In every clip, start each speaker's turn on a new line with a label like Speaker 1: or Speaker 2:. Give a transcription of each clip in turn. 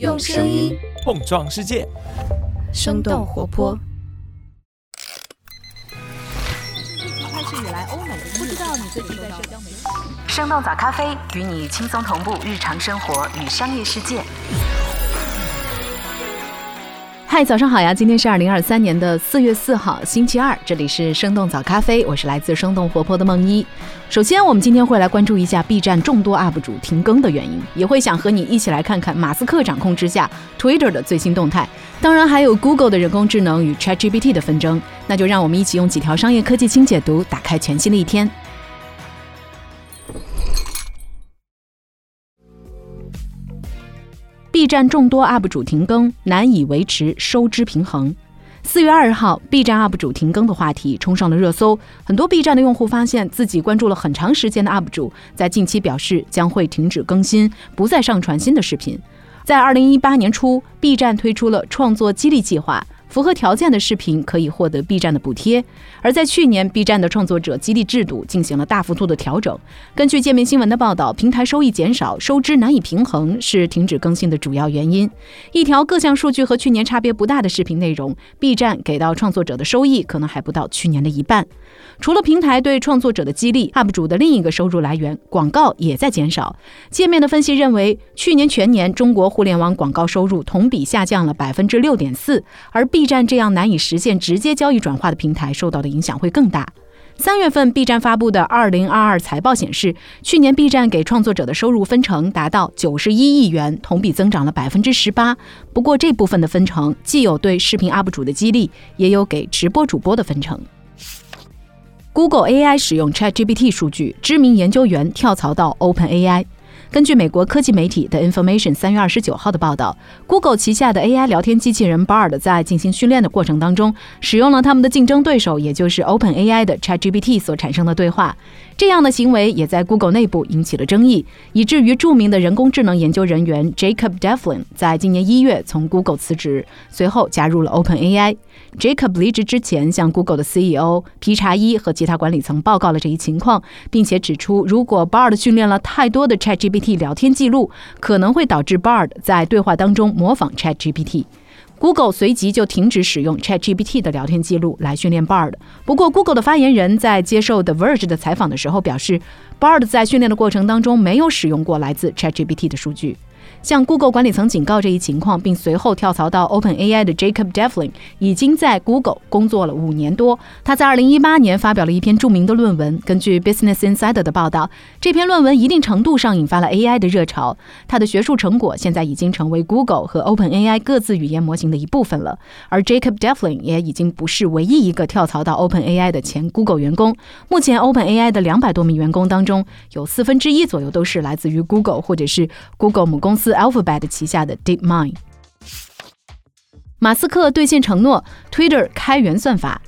Speaker 1: 用声音
Speaker 2: 碰撞世界，
Speaker 1: 生动活泼。
Speaker 3: 开始以来，欧美不知道你最近在社交媒体。
Speaker 4: 生动早咖啡与你轻松同步日常生活与商业世界。
Speaker 3: 嗨，早上好呀！今天是二零二三年的四月四号，星期二，这里是生动早咖啡，我是来自生动活泼的梦一。首先，我们今天会来关注一下 B 站众多 UP 主停更的原因，也会想和你一起来看看马斯克掌控之下 Twitter 的最新动态，当然还有 Google 的人工智能与 ChatGPT 的纷争。那就让我们一起用几条商业科技轻解读，打开全新的一天。B 站众多 UP 主停更，难以维持收支平衡。四月二号，B 站 UP 主停更的话题冲上了热搜。很多 B 站的用户发现自己关注了很长时间的 UP 主，在近期表示将会停止更新，不再上传新的视频。在二零一八年初，B 站推出了创作激励计划。符合条件的视频可以获得 B 站的补贴，而在去年，B 站的创作者激励制度进行了大幅度的调整。根据界面新闻的报道，平台收益减少，收支难以平衡是停止更新的主要原因。一条各项数据和去年差别不大的视频内容，B 站给到创作者的收益可能还不到去年的一半。除了平台对创作者的激励，UP 主的另一个收入来源广告也在减少。界面的分析认为，去年全年中国互联网广告收入同比下降了百分之六点四，而 B B 站这样难以实现直接交易转化的平台受到的影响会更大。三月份，B 站发布的二零二二财报显示，去年 B 站给创作者的收入分成达到九十一亿元，同比增长了百分之十八。不过，这部分的分成既有对视频 UP 主的激励，也有给直播主播的分成。Google AI 使用 ChatGPT 数据，知名研究员跳槽到 OpenAI。根据美国科技媒体的 Information 三月二十九号的报道，Google 旗下的 AI 聊天机器人 Bard 在进行训练的过程当中，使用了他们的竞争对手，也就是 OpenAI 的 ChatGPT 所产生的对话。这样的行为也在 Google 内部引起了争议，以至于著名的人工智能研究人员 Jacob Devlin 在今年一月从 Google 辞职，随后加入了 OpenAI。Jacob 离职之前，向 Google 的 CEO 皮查伊和其他管理层报告了这一情况，并且指出，如果 Bard 训练了太多的 ChatGPT T 聊天记录，可能会导致 Bard 在对话当中模仿 ChatGPT。Google 随即就停止使用 ChatGPT 的聊天记录来训练 Bard。不过，Google 的发言人在接受 The Verge 的采访的时候表示，Bard 在训练的过程当中没有使用过来自 ChatGPT 的数据。向 Google 管理层警告这一情况，并随后跳槽到 OpenAI 的 Jacob Devlin 已经在 Google 工作了五年多。他在2018年发表了一篇著名的论文。根据 Business Insider 的报道，这篇论文一定程度上引发了 AI 的热潮。他的学术成果现在已经成为 Google 和 OpenAI 各自语言模型的一部分了。而 Jacob Devlin 也已经不是唯一一个跳槽到 OpenAI 的前 Google 员工。目前 OpenAI 的两百多名员工当中，有四分之一左右都是来自于 Google 或者是 Google 母公公司。Alphabet 旗下的 DeepMind，马斯克兑现承诺，Twitter 开源算法。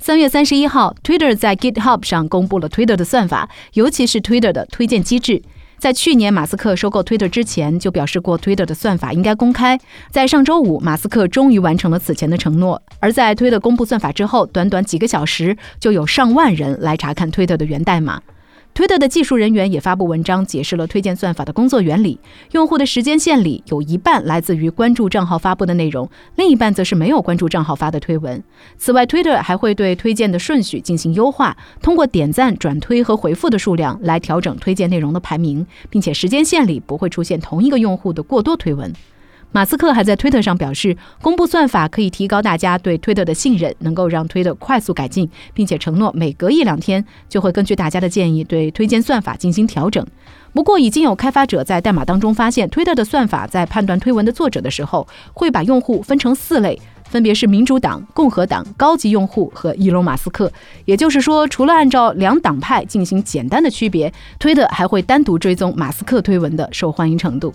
Speaker 3: 三月三十一号，Twitter 在 GitHub 上公布了 Twitter 的算法，尤其是 Twitter 的推荐机制。在去年马斯克收购 Twitter 之前，就表示过 Twitter 的算法应该公开。在上周五，马斯克终于完成了此前的承诺。而在 Twitter 公布算法之后，短短几个小时，就有上万人来查看 Twitter 的源代码。Twitter 的技术人员也发布文章，解释了推荐算法的工作原理。用户的时间线里有一半来自于关注账号发布的内容，另一半则是没有关注账号发的推文。此外，Twitter 还会对推荐的顺序进行优化，通过点赞、转推和回复的数量来调整推荐内容的排名，并且时间线里不会出现同一个用户的过多推文。马斯克还在推特上表示，公布算法可以提高大家对推特的信任，能够让推特快速改进，并且承诺每隔一两天就会根据大家的建议对推荐算法进行调整。不过，已经有开发者在代码当中发现，推特的算法在判断推文的作者的时候，会把用户分成四类，分别是民主党、共和党、高级用户和伊隆马斯克。也就是说，除了按照两党派进行简单的区别，推特还会单独追踪马斯克推文的受欢迎程度。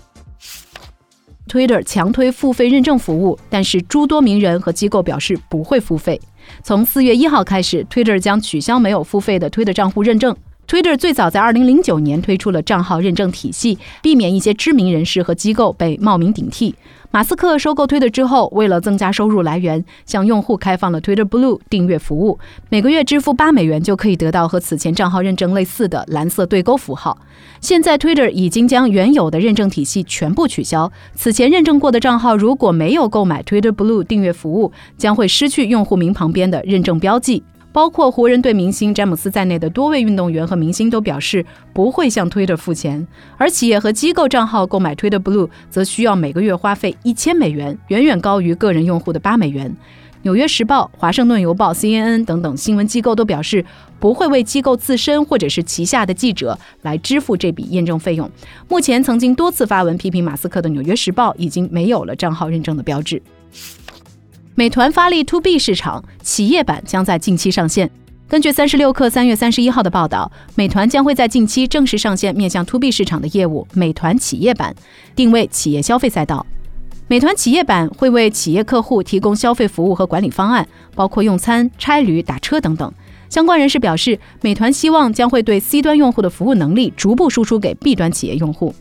Speaker 3: Twitter 强推付费认证服务，但是诸多名人和机构表示不会付费。从四月一号开始，Twitter 将取消没有付费的 Twitter 账户认证。Twitter 最早在2009年推出了账号认证体系，避免一些知名人士和机构被冒名顶替。马斯克收购 Twitter 之后，为了增加收入来源，向用户开放了 Twitter Blue 订阅服务，每个月支付八美元就可以得到和此前账号认证类似的蓝色对勾符号。现在 Twitter 已经将原有的认证体系全部取消，此前认证过的账号如果没有购买 Twitter Blue 订阅服务，将会失去用户名旁边的认证标记。包括湖人队明星詹姆斯在内的多位运动员和明星都表示不会向 Twitter 付钱，而企业和机构账号购买 Twitter Blue 则需要每个月花费一千美元，远远高于个人用户的八美元。纽约时报、华盛顿邮报、CNN 等等新闻机构都表示不会为机构自身或者是旗下的记者来支付这笔验证费用。目前曾经多次发文批评马斯克的纽约时报已经没有了账号认证的标志。美团发力 To B 市场，企业版将在近期上线。根据三十六氪三月三十一号的报道，美团将会在近期正式上线面向 To B 市场的业务——美团企业版，定位企业消费赛道。美团企业版会为企业客户提供消费服务和管理方案，包括用餐、差旅、打车等等。相关人士表示，美团希望将会对 C 端用户的服务能力逐步输出给 B 端企业用户。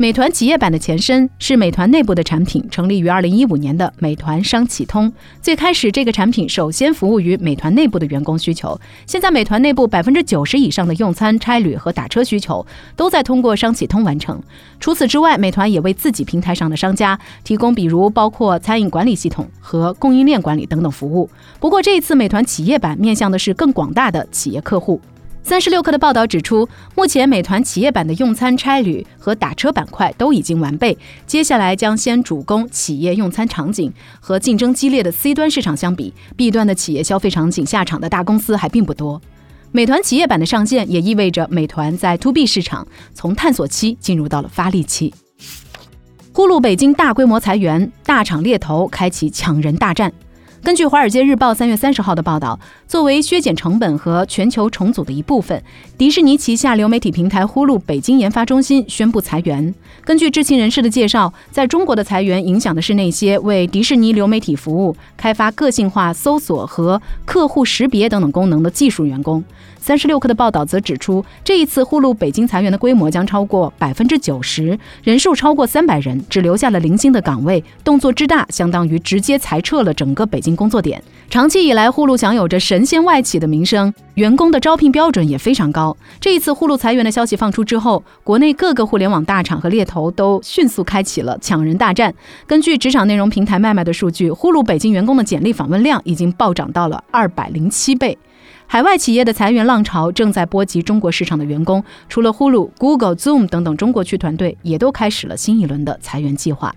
Speaker 3: 美团企业版的前身是美团内部的产品，成立于二零一五年的美团商企通。最开始，这个产品首先服务于美团内部的员工需求。现在，美团内部百分之九十以上的用餐、差旅和打车需求都在通过商企通完成。除此之外，美团也为自己平台上的商家提供，比如包括餐饮管理系统和供应链管理等等服务。不过，这一次美团企业版面向的是更广大的企业客户。三十六氪的报道指出，目前美团企业版的用餐、差旅和打车板块都已经完备，接下来将先主攻企业用餐场景。和竞争激烈的 C 端市场相比，B 端的企业消费场景下场的大公司还并不多。美团企业版的上线也意味着美团在 To B 市场从探索期进入到了发力期。呼噜北京大规模裁员，大厂猎头开启抢人大战。根据《华尔街日报》三月三十号的报道，作为削减成本和全球重组的一部分，迪士尼旗下流媒体平台呼噜北京研发中心宣布裁员。根据知情人士的介绍，在中国的裁员影响的是那些为迪士尼流媒体服务、开发个性化搜索和客户识别等等功能的技术员工。三十六氪的报道则指出，这一次呼噜北京裁员的规模将超过百分之九十，人数超过三百人，只留下了零星的岗位，动作之大，相当于直接裁撤了整个北京工作点。长期以来，呼噜享有着神仙外企的名声，员工的招聘标准也非常高。这一次呼噜裁员的消息放出之后，国内各个互联网大厂和猎头都迅速开启了抢人大战。根据职场内容平台麦麦的数据，呼噜北京员工的简历访问量已经暴涨到了二百零七倍。海外企业的裁员浪潮正在波及中国市场的员工，除了呼噜、Google、Zoom 等等中国区团队，也都开始了新一轮的裁员计划。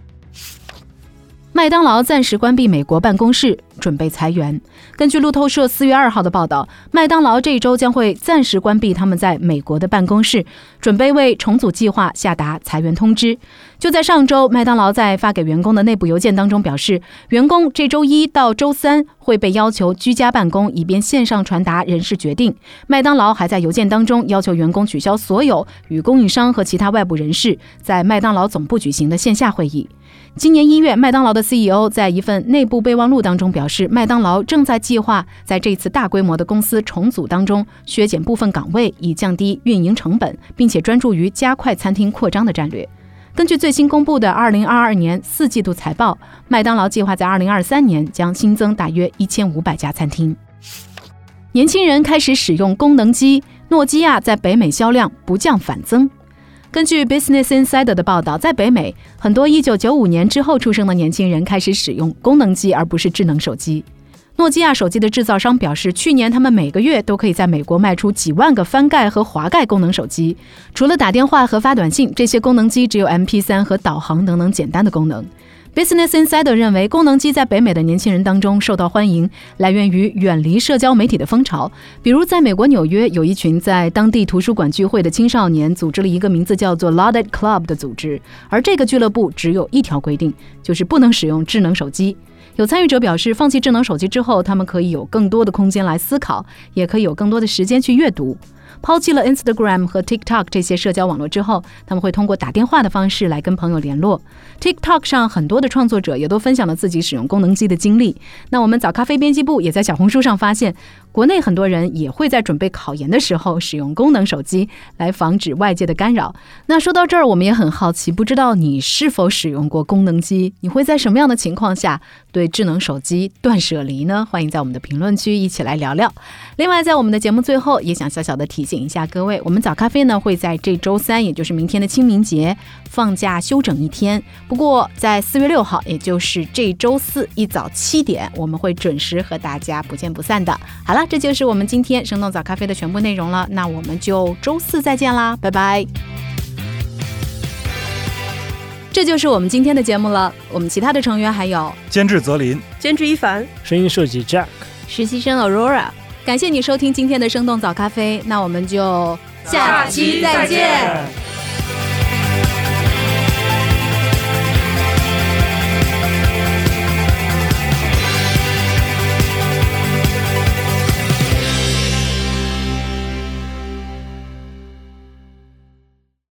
Speaker 3: 麦当劳暂时关闭美国办公室，准备裁员。根据路透社四月二号的报道，麦当劳这一周将会暂时关闭他们在美国的办公室，准备为重组计划下达裁员通知。就在上周，麦当劳在发给员工的内部邮件当中表示，员工这周一到周三会被要求居家办公，以便线上传达人事决定。麦当劳还在邮件当中要求员工取消所有与供应商和其他外部人士在麦当劳总部举行的线下会议。今年一月，麦当劳的 CEO 在一份内部备忘录当中表示，麦当劳正在计划在这次大规模的公司重组当中削减部分岗位，以降低运营成本，并且专注于加快餐厅扩张的战略。根据最新公布的2022年四季度财报，麦当劳计划在2023年将新增大约1500家餐厅。年轻人开始使用功能机，诺基亚在北美销量不降反增。根据 Business Insider 的报道，在北美，很多1995年之后出生的年轻人开始使用功能机，而不是智能手机。诺基亚手机的制造商表示，去年他们每个月都可以在美国卖出几万个翻盖和滑盖功能手机。除了打电话和发短信，这些功能机只有 MP3 和导航等等简单的功能。Business Insider 认为，功能机在北美的年轻人当中受到欢迎，来源于远离社交媒体的风潮。比如，在美国纽约，有一群在当地图书馆聚会的青少年，组织了一个名字叫做 Loaded Club 的组织。而这个俱乐部只有一条规定，就是不能使用智能手机。有参与者表示，放弃智能手机之后，他们可以有更多的空间来思考，也可以有更多的时间去阅读。抛弃了 Instagram 和 TikTok 这些社交网络之后，他们会通过打电话的方式来跟朋友联络。TikTok 上很多的创作者也都分享了自己使用功能机的经历。那我们早咖啡编辑部也在小红书上发现，国内很多人也会在准备考研的时候使用功能手机来防止外界的干扰。那说到这儿，我们也很好奇，不知道你是否使用过功能机？你会在什么样的情况下对智能手机断舍离呢？欢迎在我们的评论区一起来聊聊。另外，在我们的节目最后，也想小小的提醒一下各位，我们早咖啡呢会在这周三，也就是明天的清明节放假休整一天。不过，在四月六号，也就是这周四一早七点，我们会准时和大家不见不散的。好了了，这就是我们今天生动早咖啡的全部内容了。那我们就周四再见啦，拜拜。这就是我们今天的节目了。我们其他的成员还有
Speaker 2: 监制泽林、
Speaker 5: 监制一凡、
Speaker 6: 声音设计 Jack、
Speaker 1: 实习生 Aurora。
Speaker 3: 感谢你收听今天的生动早咖啡，那我们就
Speaker 5: 下期再见。